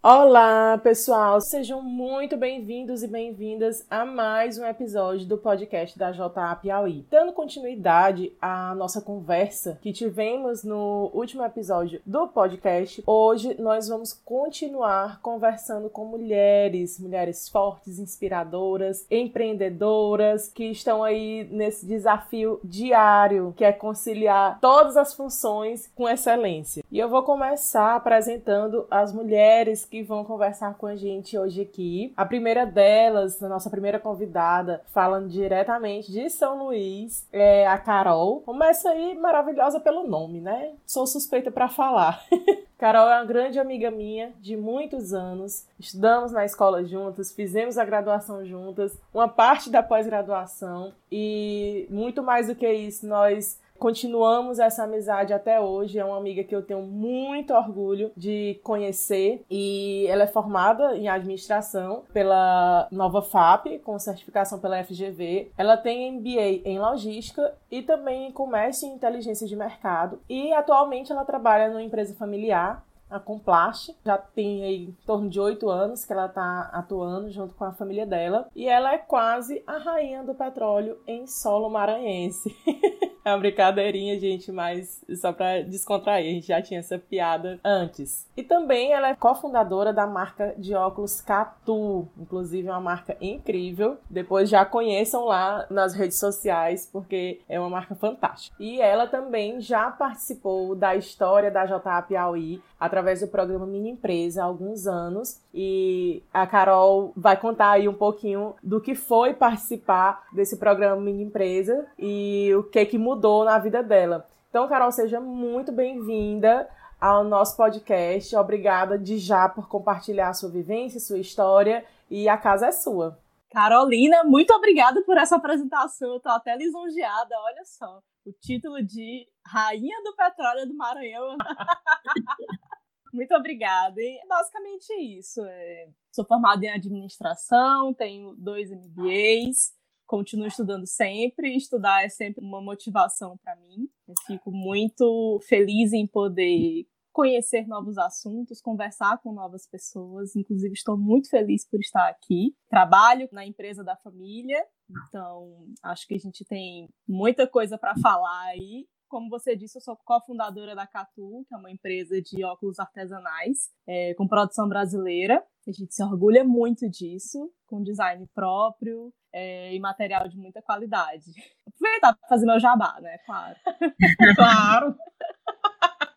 Olá, pessoal! Sejam muito bem-vindos e bem-vindas a mais um episódio do podcast da JA Piauí. Dando continuidade à nossa conversa que tivemos no último episódio do podcast, hoje nós vamos continuar conversando com mulheres, mulheres fortes, inspiradoras, empreendedoras, que estão aí nesse desafio diário que é conciliar todas as funções com excelência. E eu vou começar apresentando as mulheres que vão conversar com a gente hoje aqui. A primeira delas, a nossa primeira convidada, falando diretamente de São Luís, é a Carol. Começa aí maravilhosa pelo nome, né? Sou suspeita para falar. Carol é uma grande amiga minha de muitos anos. Estudamos na escola juntas, fizemos a graduação juntas, uma parte da pós-graduação e muito mais do que isso, nós Continuamos essa amizade até hoje. É uma amiga que eu tenho muito orgulho de conhecer e ela é formada em administração pela Nova FAP, com certificação pela FGV. Ela tem MBA em logística e também em comércio e inteligência de mercado. E atualmente ela trabalha numa empresa familiar a Complast. Já tem aí em torno de oito anos que ela está atuando junto com a família dela. E ela é quase a rainha do petróleo em solo maranhense. É uma brincadeirinha, gente, mas só pra descontrair, a gente já tinha essa piada antes. E também ela é cofundadora da marca de óculos Catu, inclusive é uma marca incrível. Depois já conheçam lá nas redes sociais, porque é uma marca fantástica. E ela também já participou da história da JA Piauí através do programa Mini Empresa há alguns anos. E a Carol vai contar aí um pouquinho do que foi participar desse programa Mini Empresa e o que que mudou mudou na vida dela. Então, Carol, seja muito bem-vinda ao nosso podcast. Obrigada de já por compartilhar a sua vivência, sua história e a casa é sua. Carolina, muito obrigada por essa apresentação. Eu tô até lisonjeada, olha só. O título de Rainha do Petróleo do Maranhão. muito obrigada. E basicamente isso. É, sou formada em administração, tenho dois MBAs, continuo estudando sempre. Estudar é sempre uma motivação para mim. Eu fico muito feliz em poder conhecer novos assuntos, conversar com novas pessoas. Inclusive, estou muito feliz por estar aqui. Trabalho na empresa da família, então acho que a gente tem muita coisa para falar aí. Como você disse, eu sou cofundadora da Catu, que é uma empresa de óculos artesanais é, com produção brasileira. A gente se orgulha muito disso, com design próprio é, e material de muita qualidade. Aproveitar para fazer meu jabá, né? Claro. claro.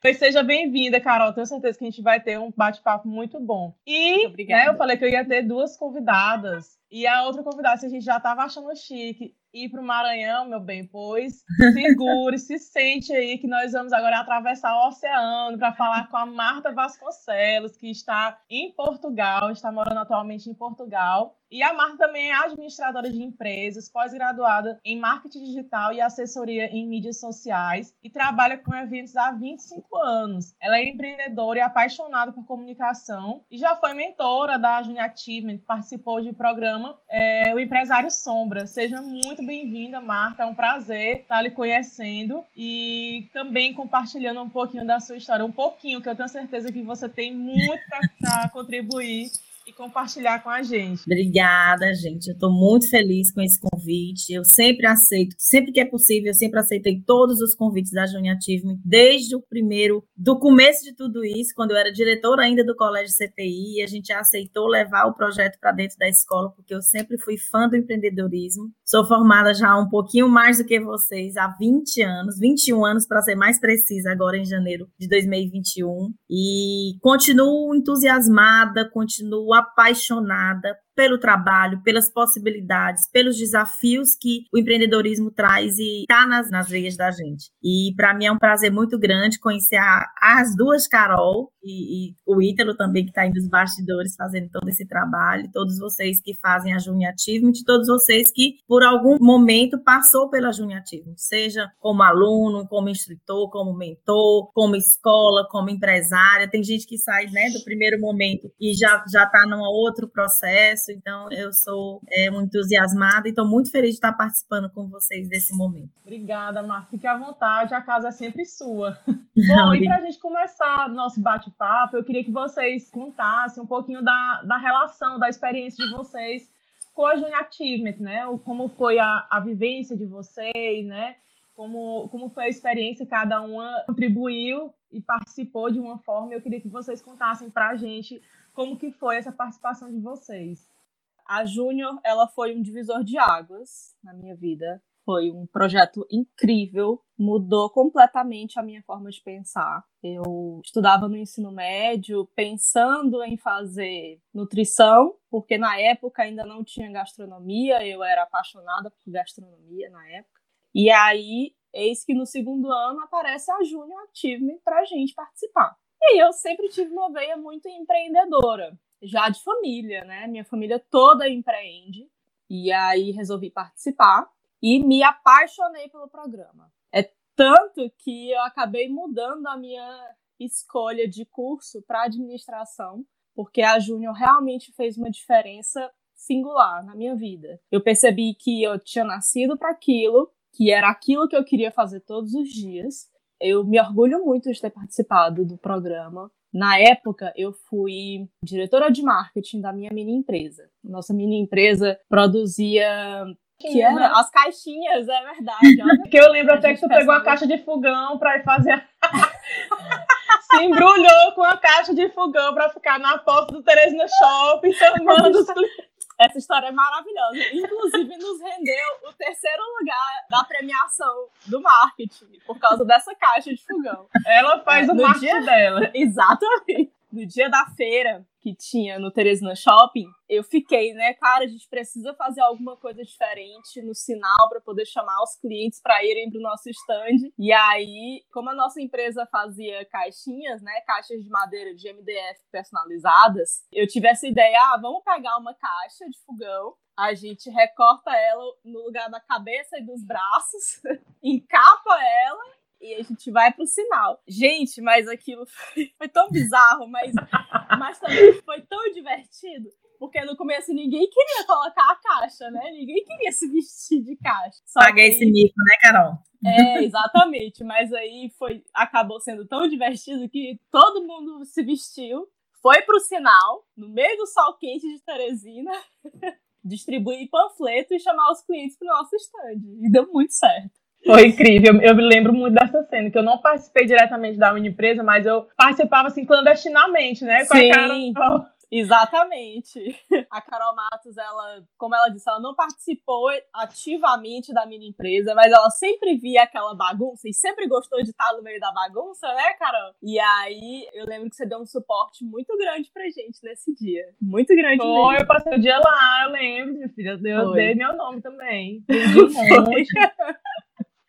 Pois seja bem-vinda, Carol. Tenho certeza que a gente vai ter um bate-papo muito bom. E né, eu falei que eu ia ter duas convidadas. E a outra convidada, se a gente já estava achando chique, ir para o Maranhão, meu bem, pois segure, se sente aí que nós vamos agora atravessar o oceano para falar com a Marta Vasconcelos, que está em Portugal, está morando atualmente em Portugal. E a Marta também é administradora de empresas, pós-graduada em marketing digital e assessoria em mídias sociais e trabalha com eventos há 25 anos. Ela é empreendedora e apaixonada por comunicação e já foi mentora da Junior Achievement, participou de programa é, O Empresário Sombra. Seja muito bem-vinda, Marta. É um prazer estar lhe conhecendo e também compartilhando um pouquinho da sua história. Um pouquinho, que eu tenho certeza que você tem muito para contribuir e compartilhar com a gente. Obrigada, gente. Eu estou muito feliz com esse convite. Eu sempre aceito, sempre que é possível, eu sempre aceitei todos os convites da Junior Achievement, desde o primeiro, do começo de tudo isso, quando eu era diretora ainda do Colégio CPI, a gente aceitou levar o projeto para dentro da escola, porque eu sempre fui fã do empreendedorismo. Sou formada já um pouquinho mais do que vocês, há 20 anos, 21 anos para ser mais precisa, agora em janeiro de 2021. E continuo entusiasmada, continuo apaixonada pelo trabalho, pelas possibilidades, pelos desafios que o empreendedorismo traz e está nas, nas veias da gente. E para mim é um prazer muito grande conhecer a, as duas Carol e, e o Ítalo também, que está aí nos bastidores fazendo todo esse trabalho, todos vocês que fazem a Junior Achievement, todos vocês que por algum momento passou pela Junior Achievement, seja como aluno, como instrutor, como mentor, como escola, como empresária. Tem gente que sai né, do primeiro momento e já já está num outro processo processo, então eu sou é, entusiasmada e estou muito feliz de estar participando com vocês desse momento. Obrigada, Mar. Fique à vontade, a casa é sempre sua. Bom, e para a gente começar nosso bate-papo, eu queria que vocês contassem um pouquinho da, da relação, da experiência de vocês com a Junior Achievement, né? Como foi a, a vivência de vocês, né? Como, como foi a experiência, cada uma contribuiu e participou de uma forma. Eu queria que vocês contassem para a gente como que foi essa participação de vocês. A Júnior, ela foi um divisor de águas na minha vida. Foi um projeto incrível, mudou completamente a minha forma de pensar. Eu estudava no ensino médio pensando em fazer nutrição, porque na época ainda não tinha gastronomia, eu era apaixonada por gastronomia na época. E aí, eis que no segundo ano aparece a Junior Achievement para a gente participar. E eu sempre tive uma veia muito empreendedora, já de família, né? Minha família toda empreende. E aí resolvi participar e me apaixonei pelo programa. É tanto que eu acabei mudando a minha escolha de curso para administração, porque a Júnior realmente fez uma diferença singular na minha vida. Eu percebi que eu tinha nascido para aquilo, que era aquilo que eu queria fazer todos os dias. Eu me orgulho muito de ter participado do programa. Na época, eu fui diretora de marketing da minha mini empresa. Nossa mini empresa produzia que era as caixinhas, é verdade. Porque eu lembro até que tu pegou a caixa de fogão para ir fazer. Se embrulhou com a caixa de fogão para ficar na porta do Teresina Shopping, chamando os essa história é maravilhosa. Inclusive, nos rendeu o terceiro lugar da premiação do marketing, por causa dessa caixa de fogão. Ela faz é, o marketing dia... dela. Exatamente no dia da feira que tinha no Teresina Shopping, eu fiquei, né, cara, a gente precisa fazer alguma coisa diferente no sinal para poder chamar os clientes para irem pro nosso stand. E aí, como a nossa empresa fazia caixinhas, né, caixas de madeira de MDF personalizadas, eu tive essa ideia, ah, vamos pegar uma caixa de fogão a gente recorta ela no lugar da cabeça e dos braços, encapa ela e a gente vai pro sinal. Gente, mas aquilo foi, foi tão bizarro, mas, mas também foi tão divertido. Porque no começo ninguém queria colocar a caixa, né? Ninguém queria se vestir de caixa. Paguei esse mico, né, Carol? É, exatamente. Mas aí foi, acabou sendo tão divertido que todo mundo se vestiu, foi pro sinal, no meio do sol quente de Teresina, distribuir panfleto e chamar os clientes pro nosso stand. E deu muito certo. Foi incrível. Eu me lembro muito dessa cena, que eu não participei diretamente da mini empresa, mas eu participava assim clandestinamente, né? Com Sim. a Carol. Exatamente. A Carol Matos, ela, como ela disse, ela não participou ativamente da mini empresa, mas ela sempre via aquela bagunça e sempre gostou de estar no meio da bagunça, né, Carol? E aí eu lembro que você deu um suporte muito grande pra gente nesse dia. Muito grande. Foi, mesmo. eu passei o dia lá, eu lembro, minha filha. Eu Foi. dei meu nome também. Foi.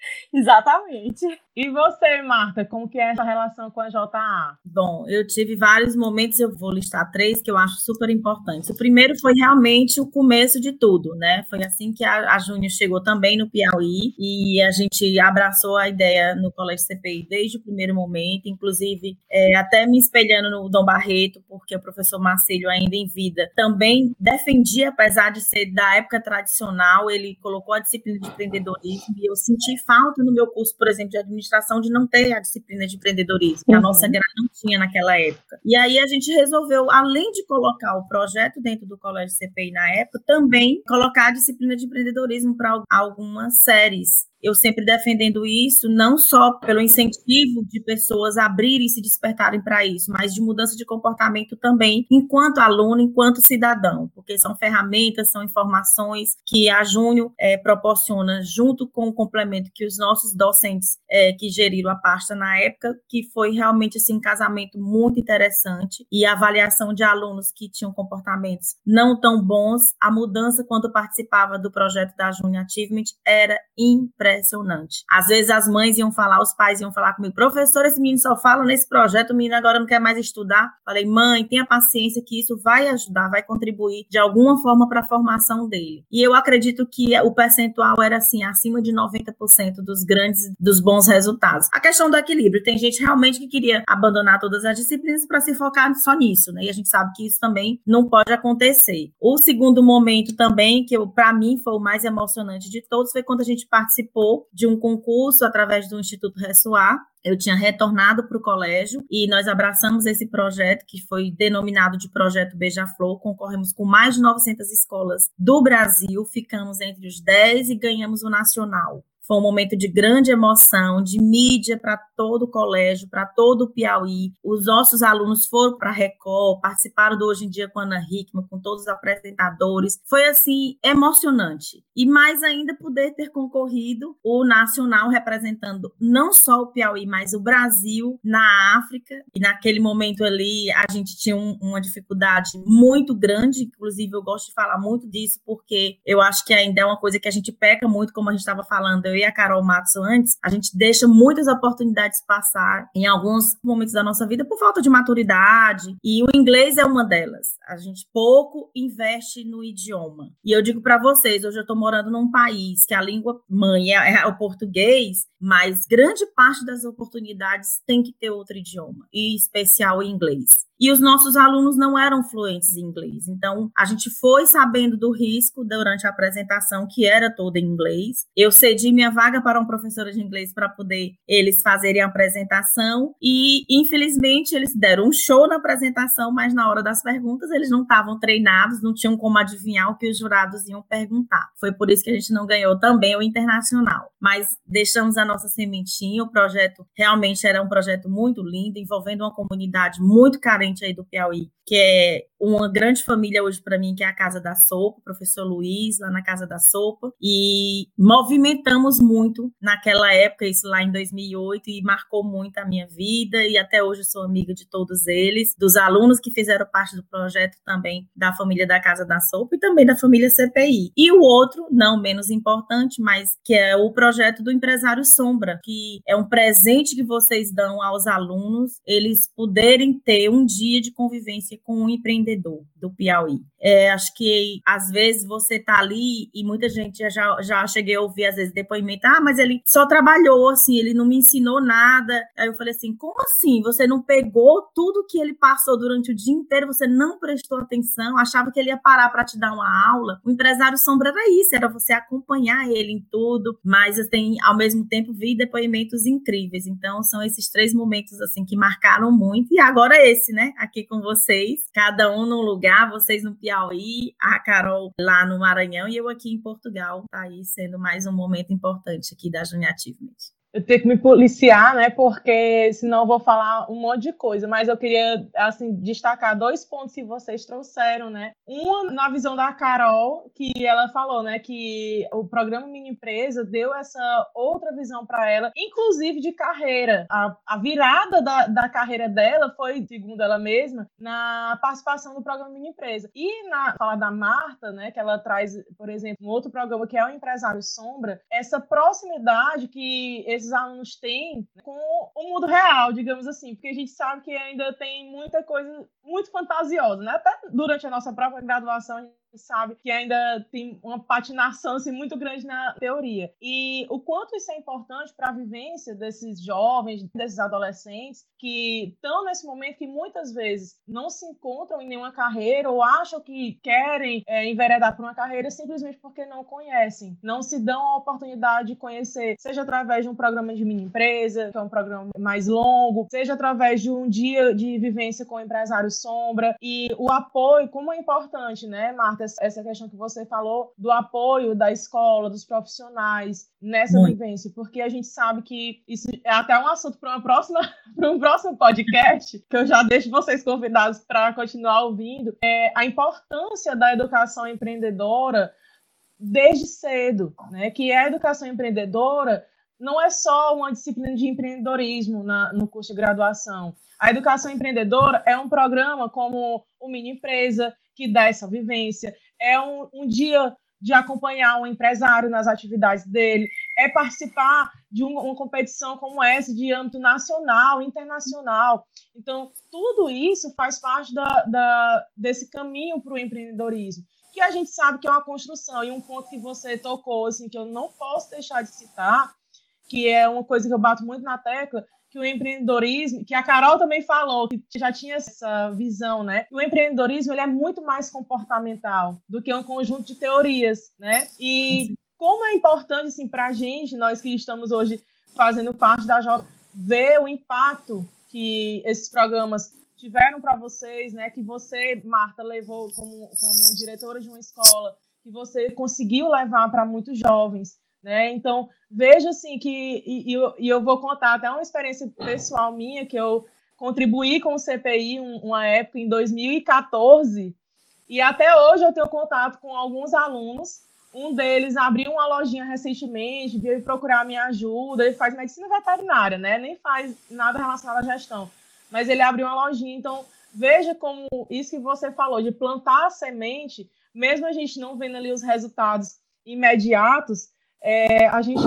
Exatamente. E você, Marta, como que é essa relação com a JA? Bom, eu tive vários momentos, eu vou listar três que eu acho super importantes. O primeiro foi realmente o começo de tudo, né? Foi assim que a, a Júnior chegou também no Piauí e a gente abraçou a ideia no Colégio CPI desde o primeiro momento, inclusive é, até me espelhando no Dom Barreto, porque o professor Marcelo, ainda em vida, também defendia, apesar de ser da época tradicional, ele colocou a disciplina de empreendedorismo e eu senti falta no meu curso, por exemplo, de administração, de não ter a disciplina de empreendedorismo, que uhum. a nossa grade não tinha naquela época. E aí a gente resolveu, além de colocar o projeto dentro do Colégio CPI na época, também colocar a disciplina de empreendedorismo para algumas séries eu sempre defendendo isso, não só pelo incentivo de pessoas abrirem e se despertarem para isso, mas de mudança de comportamento também, enquanto aluno, enquanto cidadão, porque são ferramentas, são informações que a Júnior é, proporciona junto com o complemento que os nossos docentes é, que geriram a pasta na época, que foi realmente assim, um casamento muito interessante e a avaliação de alunos que tinham comportamentos não tão bons, a mudança quando participava do projeto da Júnior Achievement era impressionante impressionante. Às vezes as mães iam falar, os pais iam falar comigo, professor, esse menino só fala nesse projeto, o menino agora não quer mais estudar. Falei, mãe, tenha paciência que isso vai ajudar, vai contribuir de alguma forma para a formação dele. E eu acredito que o percentual era assim, acima de 90% dos grandes, dos bons resultados. A questão do equilíbrio, tem gente realmente que queria abandonar todas as disciplinas para se focar só nisso, né? E a gente sabe que isso também não pode acontecer. O segundo momento também, que para mim foi o mais emocionante de todos, foi quando a gente participou de um concurso através do Instituto Ressoar, eu tinha retornado para o colégio e nós abraçamos esse projeto que foi denominado de Projeto Beija-Flor. Concorremos com mais de 900 escolas do Brasil, ficamos entre os 10 e ganhamos o nacional. Foi um momento de grande emoção, de mídia para todo o colégio, para todo o Piauí. Os nossos alunos foram para a Record, participaram do Hoje em Dia com Ana Hickman, com todos os apresentadores. Foi, assim, emocionante. E mais ainda poder ter concorrido o Nacional representando não só o Piauí, mas o Brasil na África. E naquele momento ali, a gente tinha um, uma dificuldade muito grande. Inclusive, eu gosto de falar muito disso, porque eu acho que ainda é uma coisa que a gente peca muito, como a gente estava falando eu e a Carol Matos antes, a gente deixa muitas oportunidades passar em alguns momentos da nossa vida por falta de maturidade, e o inglês é uma delas. A gente pouco investe no idioma. E eu digo para vocês, hoje eu estou morando num país que a língua mãe é, é o português, mas grande parte das oportunidades tem que ter outro idioma, e especial o inglês e os nossos alunos não eram fluentes em inglês. Então, a gente foi sabendo do risco durante a apresentação, que era toda em inglês. Eu cedi minha vaga para uma professora de inglês para poder eles fazerem a apresentação e, infelizmente, eles deram um show na apresentação, mas na hora das perguntas eles não estavam treinados, não tinham como adivinhar o que os jurados iam perguntar. Foi por isso que a gente não ganhou também o internacional. Mas deixamos a nossa sementinha, o projeto realmente era um projeto muito lindo, envolvendo uma comunidade muito carente aí do Piauí, que é uma grande família hoje para mim, que é a Casa da Sopa, o professor Luiz, lá na Casa da Sopa, e movimentamos muito naquela época, isso lá em 2008, e marcou muito a minha vida, e até hoje sou amiga de todos eles, dos alunos que fizeram parte do projeto também, da família da Casa da Sopa e também da família CPI. E o outro, não menos importante, mas que é o projeto do Empresário Sombra, que é um presente que vocês dão aos alunos, eles poderem ter um dia de convivência com um empreendedor do Piauí. É, acho que às vezes você tá ali e muita gente já, já cheguei a ouvir às vezes depoimento, ah, mas ele só trabalhou, assim, ele não me ensinou nada. Aí eu falei assim, como assim? Você não pegou tudo que ele passou durante o dia inteiro, você não prestou atenção, achava que ele ia parar para te dar uma aula. O empresário sombra era isso, era você acompanhar ele em tudo, mas tem ao mesmo tempo vi depoimentos incríveis. Então são esses três momentos assim que marcaram muito e agora esse, né? Aqui com vocês, cada um num lugar, vocês no Piauí a Carol lá no Maranhão e eu aqui em Portugal. Tá aí sendo mais um momento importante aqui da Junior Achievement eu tenho que me policiar, né? Porque senão eu vou falar um monte de coisa. Mas eu queria, assim, destacar dois pontos que vocês trouxeram, né? Uma na visão da Carol, que ela falou, né? Que o programa Mini Empresa deu essa outra visão para ela, inclusive de carreira. A, a virada da, da carreira dela foi, segundo ela mesma, na participação do programa Mini Empresa. E na fala da Marta, né? Que ela traz, por exemplo, um outro programa que é o Empresário Sombra, essa proximidade que esses alunos têm com o mundo real, digamos assim, porque a gente sabe que ainda tem muita coisa muito fantasiosa, né? Até durante a nossa própria graduação, sabe que ainda tem uma patinação assim, muito grande na teoria. E o quanto isso é importante para a vivência desses jovens, desses adolescentes que estão nesse momento que muitas vezes não se encontram em nenhuma carreira ou acham que querem é, enveredar por uma carreira simplesmente porque não conhecem, não se dão a oportunidade de conhecer, seja através de um programa de mini empresa, que é um programa mais longo, seja através de um dia de vivência com o empresário sombra e o apoio, como é importante, né, Marta? Essa questão que você falou do apoio da escola, dos profissionais nessa Muito. vivência, porque a gente sabe que isso é até um assunto para uma próxima, para um próximo podcast, que eu já deixo vocês convidados para continuar ouvindo, é a importância da educação empreendedora desde cedo, né? Que a educação empreendedora não é só uma disciplina de empreendedorismo na, no curso de graduação. A educação empreendedora é um programa como o Mini Empresa, que dá essa vivência. É um, um dia de acompanhar um empresário nas atividades dele, é participar de uma, uma competição como essa de âmbito nacional, internacional. Então, tudo isso faz parte da, da desse caminho para o empreendedorismo, que a gente sabe que é uma construção. E um ponto que você tocou, assim, que eu não posso deixar de citar, que é uma coisa que eu bato muito na tecla, que o empreendedorismo, que a Carol também falou, que já tinha essa visão, né? O empreendedorismo ele é muito mais comportamental do que um conjunto de teorias, né? E como é importante assim para a gente, nós que estamos hoje fazendo parte da J, ver o impacto que esses programas tiveram para vocês, né? Que você, Marta, levou como, como diretora de uma escola, que você conseguiu levar para muitos jovens, né? Então veja assim que e, e, eu, vou contar até uma experiência pessoal minha que eu contribuí com o CPI um, uma época em 2014 e até hoje eu tenho contato com alguns alunos um deles abriu uma lojinha recentemente, veio procurar minha ajuda. Ele faz medicina veterinária, né? Nem faz nada relacionado à gestão. Mas ele abriu uma lojinha. Então, veja como isso que você falou, de plantar a semente, mesmo a gente não vendo ali os resultados imediatos, é, a gente,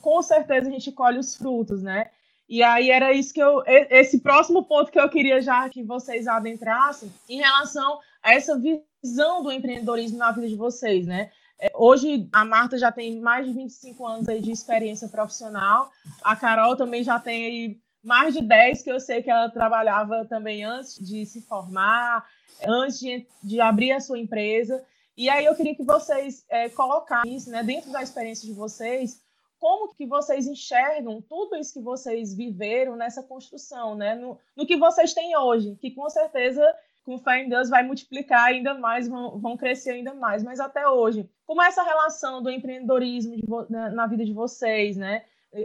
com certeza, a gente colhe os frutos, né? E aí era isso que eu. Esse próximo ponto que eu queria já que vocês adentrassem em relação a essa visão do empreendedorismo na vida de vocês, né? É, hoje a Marta já tem mais de 25 anos aí de experiência profissional. A Carol também já tem aí mais de 10, que eu sei que ela trabalhava também antes de se formar, antes de, de abrir a sua empresa. E aí eu queria que vocês é, colocassem isso né, dentro da experiência de vocês, como que vocês enxergam tudo isso que vocês viveram nessa construção, né, no, no que vocês têm hoje, que com certeza com fé em Deus vai multiplicar ainda mais, vão, vão crescer ainda mais. Mas até hoje, como é essa relação do empreendedorismo de, na, na vida de vocês, né?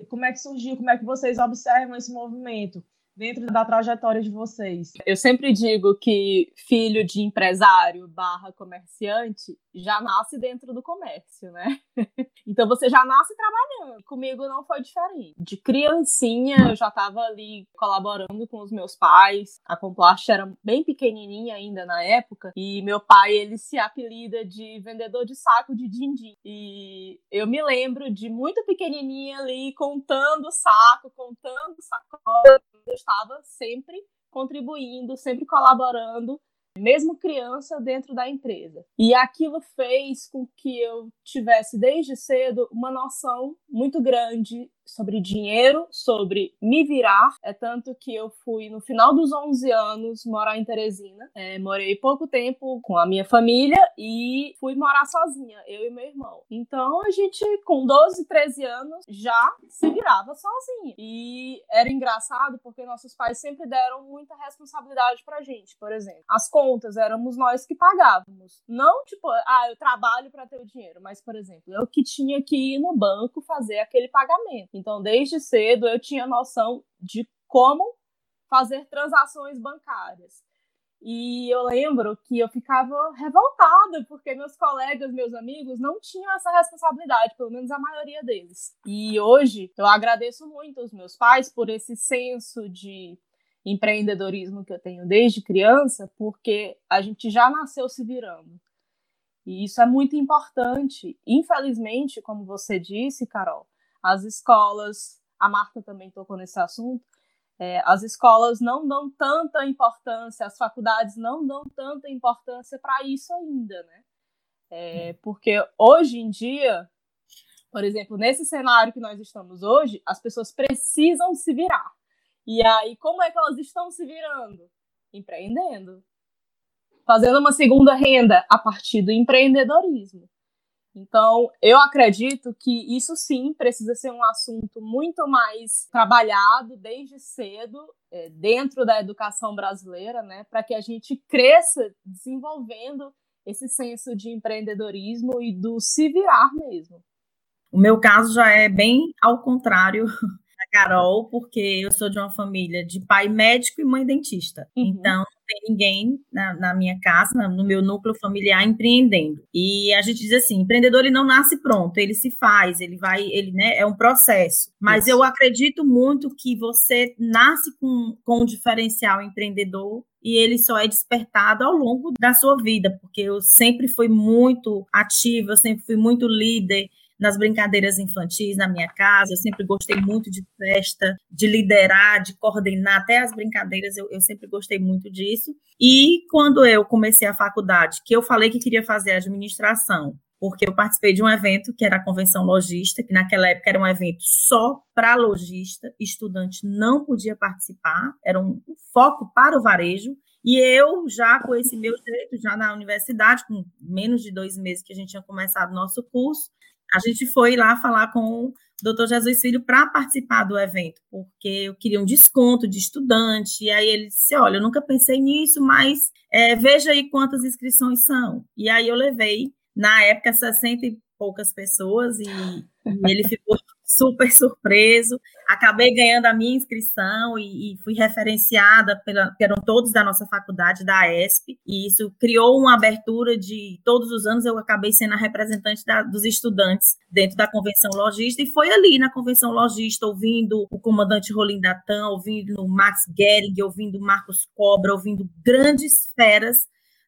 Como é que surgiu? Como é que vocês observam esse movimento? Dentro da trajetória de vocês? Eu sempre digo que filho de empresário barra comerciante já nasce dentro do comércio, né? então você já nasce trabalhando. Comigo não foi diferente. De criancinha eu já estava ali colaborando com os meus pais. A Complast era bem pequenininha ainda na época e meu pai ele se apelida de vendedor de saco de din-din. E eu me lembro de muito pequenininha ali contando saco, contando sacola eu estava sempre contribuindo, sempre colaborando, mesmo criança, dentro da empresa. E aquilo fez com que eu tivesse desde cedo uma noção muito grande sobre dinheiro, sobre me virar. É tanto que eu fui, no final dos 11 anos, morar em Teresina. É, morei pouco tempo com a minha família e fui morar sozinha, eu e meu irmão. Então a gente, com 12, 13 anos, já se virava sozinha. E era engraçado porque nossos pais sempre deram muita responsabilidade pra gente. Por exemplo, as contas éramos nós que pagávamos. Não tipo, ah, eu trabalho para ter o dinheiro, mas, por exemplo, eu que tinha que ir no banco fazer aquele pagamento. Então, desde cedo eu tinha noção de como fazer transações bancárias. E eu lembro que eu ficava revoltada porque meus colegas, meus amigos não tinham essa responsabilidade, pelo menos a maioria deles. E hoje eu agradeço muito aos meus pais por esse senso de empreendedorismo que eu tenho desde criança, porque a gente já nasceu se virando. E isso é muito importante. Infelizmente, como você disse, Carol, as escolas, a Marta também tocou nesse assunto, é, as escolas não dão tanta importância, as faculdades não dão tanta importância para isso ainda, né? É, porque hoje em dia, por exemplo, nesse cenário que nós estamos hoje, as pessoas precisam se virar. E aí, como é que elas estão se virando? Empreendendo. Fazendo uma segunda renda a partir do empreendedorismo. Então, eu acredito que isso sim precisa ser um assunto muito mais trabalhado desde cedo é, dentro da educação brasileira, né, para que a gente cresça desenvolvendo esse senso de empreendedorismo e do se virar mesmo. O meu caso já é bem ao contrário da Carol, porque eu sou de uma família de pai médico e mãe dentista. Uhum. Então, tem ninguém na, na minha casa, no meu núcleo familiar empreendendo. E a gente diz assim, empreendedor ele não nasce pronto, ele se faz, ele vai, ele, né, é um processo. Mas Isso. eu acredito muito que você nasce com, com um diferencial empreendedor e ele só é despertado ao longo da sua vida, porque eu sempre fui muito ativa, eu sempre fui muito líder, nas brincadeiras infantis na minha casa. Eu sempre gostei muito de festa, de liderar, de coordenar até as brincadeiras. Eu, eu sempre gostei muito disso. E quando eu comecei a faculdade, que eu falei que queria fazer administração, porque eu participei de um evento que era a Convenção Logista, que naquela época era um evento só para lojista, estudante não podia participar, era um foco para o varejo. E eu, já com esse meu jeito, já na universidade, com menos de dois meses que a gente tinha começado nosso curso, a gente foi lá falar com o doutor Jesus Filho para participar do evento, porque eu queria um desconto de estudante, e aí ele disse, olha, eu nunca pensei nisso, mas é, veja aí quantas inscrições são. E aí eu levei, na época, 60 e poucas pessoas, e, e ele ficou super surpreso. Acabei ganhando a minha inscrição e, e fui referenciada pela, eram todos da nossa faculdade, da ESP, e isso criou uma abertura de todos os anos eu acabei sendo a representante da, dos estudantes dentro da convenção logista, e foi ali na convenção logista, ouvindo o comandante Rolim Datan, ouvindo o Max Gehrig, ouvindo Marcos Cobra, ouvindo grandes feras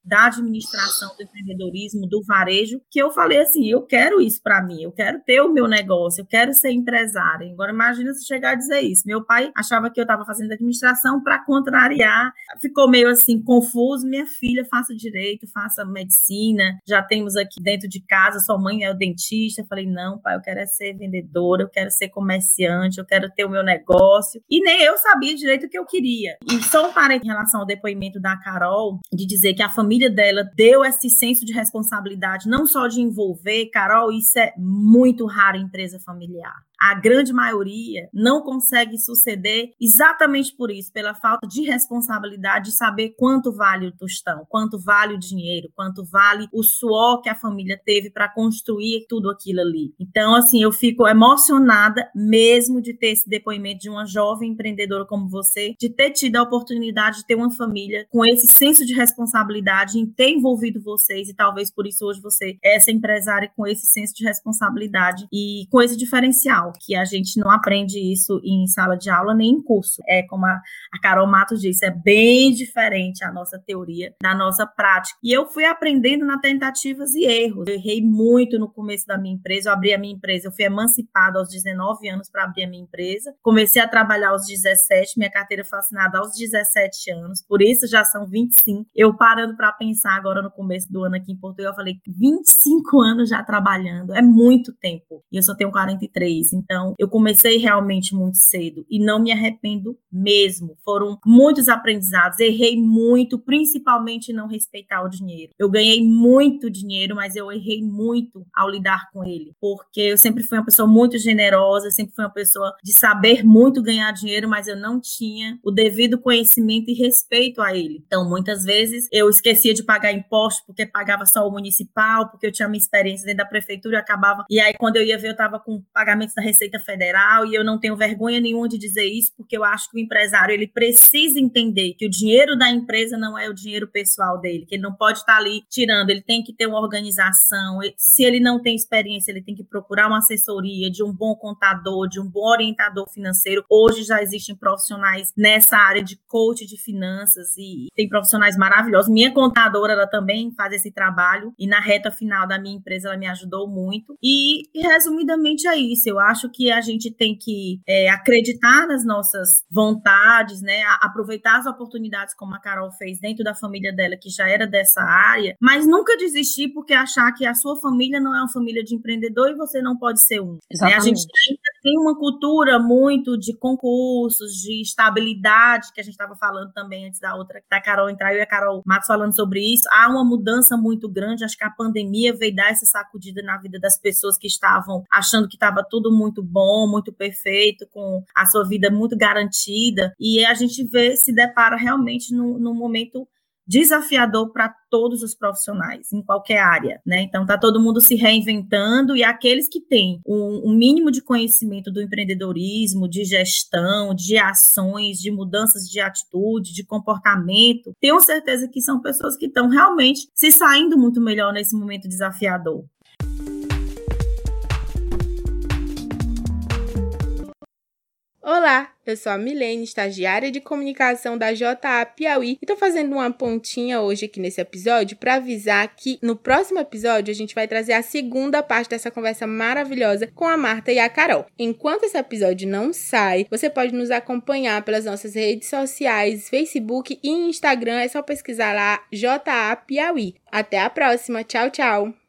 da administração do empreendedorismo, do varejo, que eu falei assim, eu quero isso para mim, eu quero ter o meu negócio, eu quero ser empresária. Agora imagina se chegar a dizer isso. Meu pai achava que eu estava fazendo administração para contrariar, ficou meio assim confuso. Minha filha faça direito, faça medicina. Já temos aqui dentro de casa, sua mãe é o dentista. Eu falei não, pai, eu quero é ser vendedora, eu quero ser comerciante, eu quero ter o meu negócio. E nem eu sabia direito o que eu queria. E só um parente em relação ao depoimento da Carol de dizer que a família família dela deu esse senso de responsabilidade, não só de envolver, Carol, isso é muito raro em empresa familiar a grande maioria não consegue suceder exatamente por isso, pela falta de responsabilidade de saber quanto vale o tostão, quanto vale o dinheiro, quanto vale o suor que a família teve para construir tudo aquilo ali. Então, assim, eu fico emocionada mesmo de ter esse depoimento de uma jovem empreendedora como você, de ter tido a oportunidade de ter uma família com esse senso de responsabilidade em ter envolvido vocês e talvez por isso hoje você é essa empresária com esse senso de responsabilidade e com esse diferencial que a gente não aprende isso em sala de aula nem em curso. É como a, a Carol Matos disse, é bem diferente a nossa teoria da nossa prática. E eu fui aprendendo na tentativas e erros. Eu errei muito no começo da minha empresa, eu abri a minha empresa, eu fui emancipada aos 19 anos para abrir a minha empresa. Comecei a trabalhar aos 17, minha carteira foi assinada aos 17 anos, por isso já são 25. Eu parando para pensar agora no começo do ano aqui em Portugal, eu falei 25 anos já trabalhando, é muito tempo. E eu só tenho 43. Então, eu comecei realmente muito cedo e não me arrependo mesmo. Foram muitos aprendizados, errei muito, principalmente não respeitar o dinheiro. Eu ganhei muito dinheiro, mas eu errei muito ao lidar com ele, porque eu sempre fui uma pessoa muito generosa, sempre fui uma pessoa de saber muito ganhar dinheiro, mas eu não tinha o devido conhecimento e respeito a ele. Então, muitas vezes eu esquecia de pagar imposto porque pagava só o municipal, porque eu tinha minha experiência dentro da prefeitura e acabava. E aí, quando eu ia ver, eu estava com pagamentos da Receita Federal e eu não tenho vergonha nenhuma de dizer isso, porque eu acho que o empresário ele precisa entender que o dinheiro da empresa não é o dinheiro pessoal dele, que ele não pode estar ali tirando, ele tem que ter uma organização. Se ele não tem experiência, ele tem que procurar uma assessoria de um bom contador, de um bom orientador financeiro. Hoje já existem profissionais nessa área de coach de finanças e tem profissionais maravilhosos. Minha contadora ela também faz esse trabalho e na reta final da minha empresa ela me ajudou muito. E resumidamente é isso. Eu acho acho que a gente tem que é, acreditar nas nossas vontades, né? Aproveitar as oportunidades como a Carol fez dentro da família dela, que já era dessa área, mas nunca desistir porque achar que a sua família não é uma família de empreendedor e você não pode ser um. Né? A gente tem uma cultura muito de concursos, de estabilidade, que a gente estava falando também antes da outra, da Carol entrar, eu e a Carol Matos falando sobre isso. Há uma mudança muito grande, acho que a pandemia veio dar essa sacudida na vida das pessoas que estavam achando que estava tudo muito muito bom, muito perfeito, com a sua vida muito garantida, e a gente vê, se depara realmente num, num momento desafiador para todos os profissionais, em qualquer área, né? Então, está todo mundo se reinventando e aqueles que têm um, um, mínimo de conhecimento do empreendedorismo, de gestão, de ações, de mudanças de atitude, de comportamento, tenho certeza que são pessoas que estão realmente se saindo muito melhor nesse momento desafiador. Olá, eu sou a Milene, estagiária de comunicação da JA Piauí, e tô fazendo uma pontinha hoje aqui nesse episódio para avisar que no próximo episódio a gente vai trazer a segunda parte dessa conversa maravilhosa com a Marta e a Carol. Enquanto esse episódio não sai, você pode nos acompanhar pelas nossas redes sociais, Facebook e Instagram, é só pesquisar lá JA Piauí. Até a próxima, tchau, tchau!